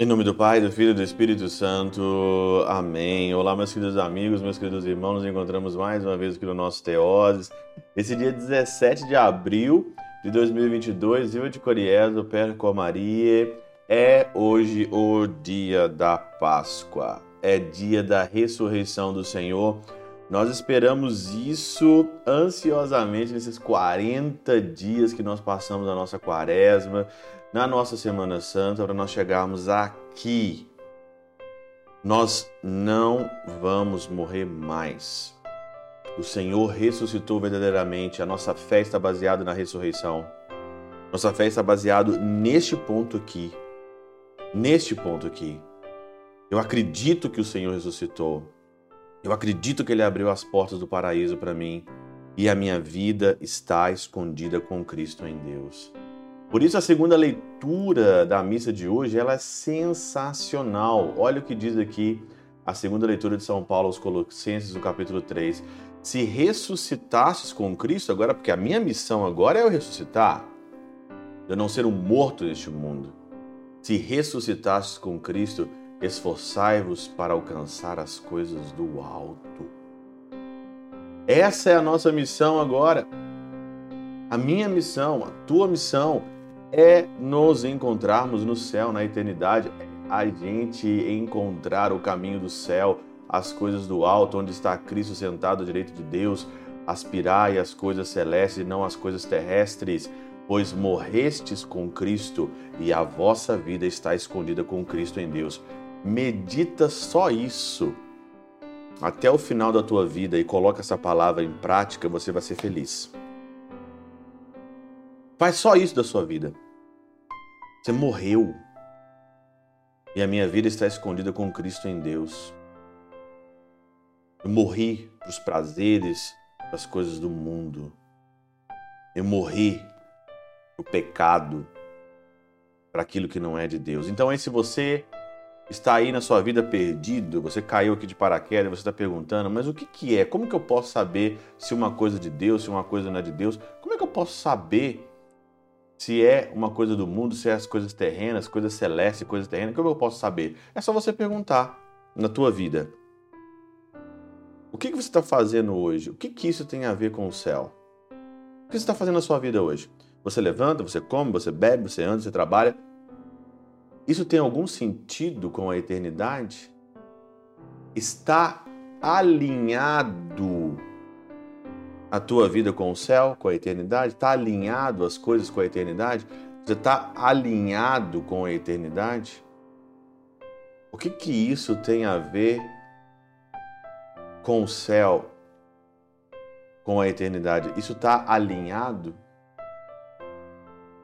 Em nome do Pai, do Filho e do Espírito Santo. Amém. Olá, meus queridos amigos, meus queridos irmãos. Nos encontramos mais uma vez aqui no nosso Teoses. Esse dia 17 de abril de 2022, Viva de Coriezo, Perco Maria, é hoje o dia da Páscoa. É dia da ressurreição do Senhor. Nós esperamos isso ansiosamente nesses 40 dias que nós passamos na nossa quaresma na nossa Semana Santa para nós chegarmos aqui. Nós não vamos morrer mais. O Senhor ressuscitou verdadeiramente. A nossa fé está baseada na ressurreição. Nossa fé está baseada neste ponto aqui. Neste ponto aqui. Eu acredito que o Senhor ressuscitou. Eu acredito que Ele abriu as portas do paraíso para mim. E a minha vida está escondida com Cristo em Deus. Por isso a segunda leitura da missa de hoje, ela é sensacional. Olha o que diz aqui a segunda leitura de São Paulo aos Colossenses, no capítulo 3. Se ressuscitasses com Cristo, agora, porque a minha missão agora é eu ressuscitar, eu não ser um morto neste mundo. Se ressuscitasses com Cristo, esforçai-vos para alcançar as coisas do alto. Essa é a nossa missão agora. A minha missão, a tua missão é nos encontrarmos no céu, na eternidade, a gente encontrar o caminho do céu, as coisas do alto, onde está Cristo sentado à direita de Deus, aspirai as coisas celestes e não as coisas terrestres, pois morrestes com Cristo e a vossa vida está escondida com Cristo em Deus. Medita só isso até o final da tua vida e coloca essa palavra em prática, você vai ser feliz. Faz só isso da sua vida. Você morreu. E a minha vida está escondida com Cristo em Deus. Eu morri para os prazeres, para as coisas do mundo. Eu morri para o pecado, para aquilo que não é de Deus. Então, aí, se você está aí na sua vida perdido, você caiu aqui de paraquedas, você está perguntando, mas o que, que é? Como que eu posso saber se uma coisa é de Deus, se uma coisa não é de Deus? Como é que eu posso saber se é uma coisa do mundo, se é as coisas terrenas, coisas celestes, coisas terrenas, como eu posso saber? É só você perguntar na tua vida. O que, que você está fazendo hoje? O que, que isso tem a ver com o céu? O que você está fazendo na sua vida hoje? Você levanta, você come, você bebe, você anda, você trabalha. Isso tem algum sentido com a eternidade? Está alinhado a tua vida com o céu, com a eternidade? Está alinhado as coisas com a eternidade? Você está alinhado com a eternidade? O que que isso tem a ver com o céu, com a eternidade? Isso está alinhado?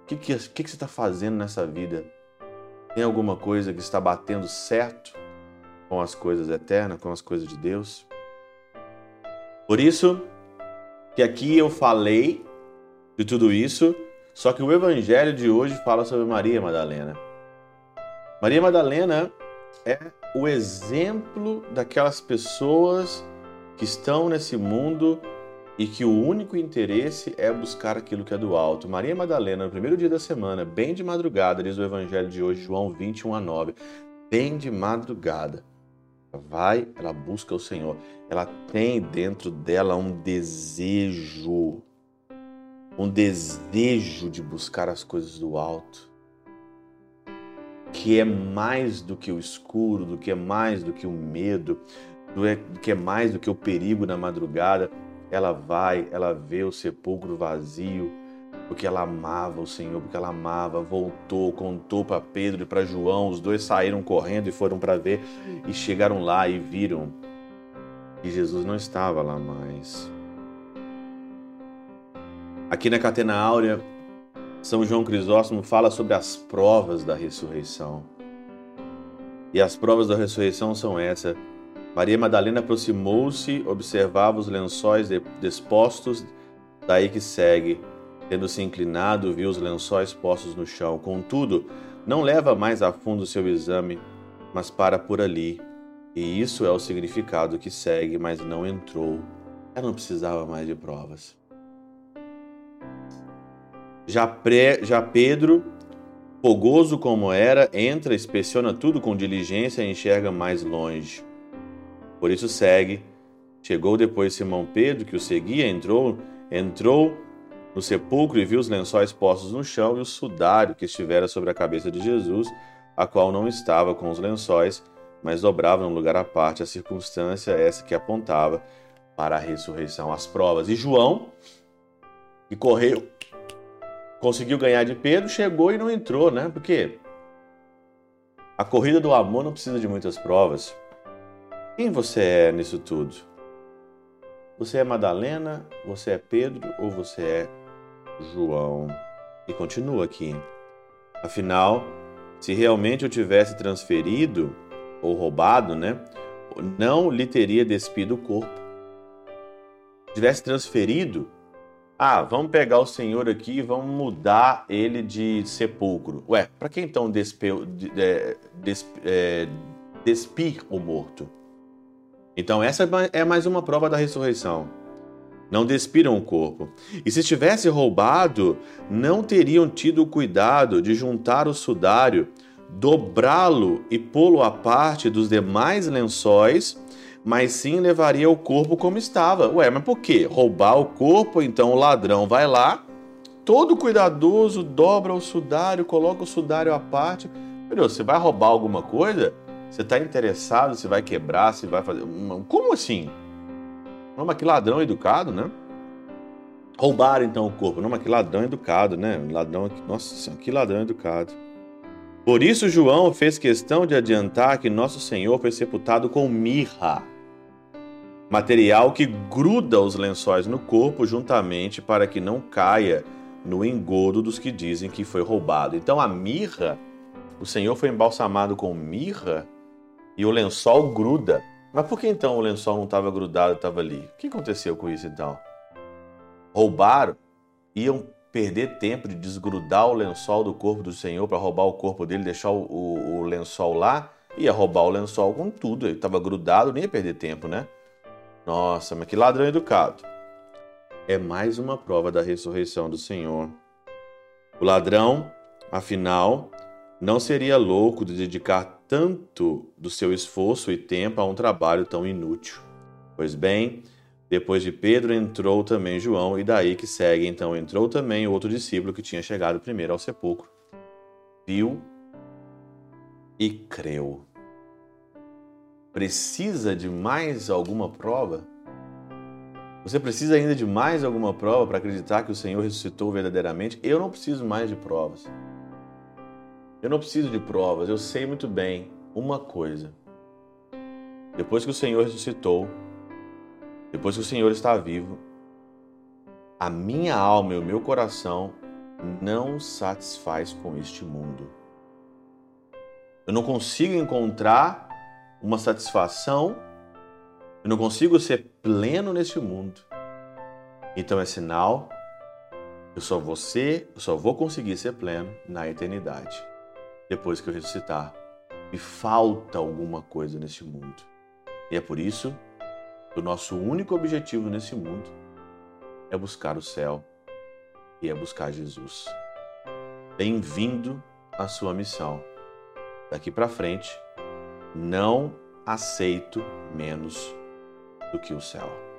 O que, que, que, que você está fazendo nessa vida? Tem alguma coisa que está batendo certo com as coisas eternas, com as coisas de Deus? Por isso, que aqui eu falei de tudo isso, só que o evangelho de hoje fala sobre Maria Madalena. Maria Madalena é o exemplo daquelas pessoas que estão nesse mundo e que o único interesse é buscar aquilo que é do alto. Maria Madalena, no primeiro dia da semana, bem de madrugada, diz o evangelho de hoje, João 21 a 9, bem de madrugada, vai, ela busca o Senhor. Ela tem dentro dela um desejo, um desejo de buscar as coisas do alto, que é mais do que o escuro, do que é mais do que o medo, do é, que é mais do que o perigo na madrugada. Ela vai, ela vê o sepulcro vazio, porque ela amava o Senhor, porque ela amava, voltou, contou para Pedro e para João, os dois saíram correndo e foram para ver e chegaram lá e viram que Jesus não estava lá mais. Aqui na Catena Áurea, São João Crisóstomo fala sobre as provas da ressurreição. E as provas da ressurreição são essas. Maria Madalena aproximou-se, observava os lençóis dispostos, daí que segue Tendo-se inclinado, viu os lençóis postos no chão. Contudo, não leva mais a fundo seu exame, mas para por ali. E isso é o significado que segue, mas não entrou ela não precisava mais de provas. Já, pré, já Pedro, fogoso como era, entra, inspeciona tudo com diligência e enxerga mais longe. Por isso segue. Chegou depois Simão Pedro, que o seguia, entrou, entrou no sepulcro e viu os lençóis postos no chão e o sudário que estivera sobre a cabeça de Jesus, a qual não estava com os lençóis, mas dobrava num lugar à parte a circunstância essa que apontava para a ressurreição, as provas. E João, que correu conseguiu ganhar de Pedro, chegou e não entrou, né? Porque a corrida do amor não precisa de muitas provas. Quem você é nisso tudo? Você é Madalena, você é Pedro ou você é João? E continua aqui. Afinal, se realmente eu tivesse transferido ou roubado, né? Não lhe teria despido o corpo. Tivesse transferido, ah, vamos pegar o Senhor aqui e vamos mudar ele de sepulcro. Ué, para que então despe, é, des, é, despir o morto? Então, essa é mais uma prova da ressurreição. Não despiram o corpo. E se tivesse roubado, não teriam tido o cuidado de juntar o sudário, dobrá-lo e pô-lo à parte dos demais lençóis mas sim levaria o corpo como estava. Ué, mas por quê? Roubar o corpo, então o ladrão vai lá, todo cuidadoso, dobra o sudário, coloca o sudário à parte. Meu Deus, você vai roubar alguma coisa? Você está interessado se vai quebrar, se vai fazer. Como assim? Não, mas que ladrão educado, né? Roubaram então o corpo. Não, mas que ladrão educado, né? Ladrão. Nossa senhora, que ladrão educado. Por isso, João fez questão de adiantar que Nosso Senhor foi sepultado com mirra material que gruda os lençóis no corpo juntamente para que não caia no engodo dos que dizem que foi roubado. Então a mirra, o Senhor foi embalsamado com mirra e o lençol gruda. Mas por que então o lençol não estava grudado, estava ali? O que aconteceu com isso então? Roubaram, iam perder tempo de desgrudar o lençol do corpo do Senhor para roubar o corpo dele, deixar o, o, o lençol lá, ia roubar o lençol com tudo. Ele estava grudado, nem ia perder tempo, né? Nossa, mas que ladrão educado. É mais uma prova da ressurreição do Senhor. O ladrão, afinal, não seria louco de dedicar tanto do seu esforço e tempo a um trabalho tão inútil. Pois bem, depois de Pedro entrou também João, e daí que segue, então entrou também o outro discípulo que tinha chegado primeiro ao sepulcro. Viu e creu precisa de mais alguma prova? Você precisa ainda de mais alguma prova para acreditar que o Senhor ressuscitou verdadeiramente? Eu não preciso mais de provas. Eu não preciso de provas. Eu sei muito bem uma coisa. Depois que o Senhor ressuscitou, depois que o Senhor está vivo, a minha alma e o meu coração não satisfaz com este mundo. Eu não consigo encontrar uma satisfação. Eu não consigo ser pleno neste mundo. Então é sinal eu só vou ser, eu só vou conseguir ser pleno na eternidade. Depois que eu ressuscitar. Me falta alguma coisa neste mundo. E é por isso que o nosso único objetivo nesse mundo é buscar o céu e é buscar Jesus. Bem-vindo à sua missão. Daqui para frente, não aceito menos do que o céu.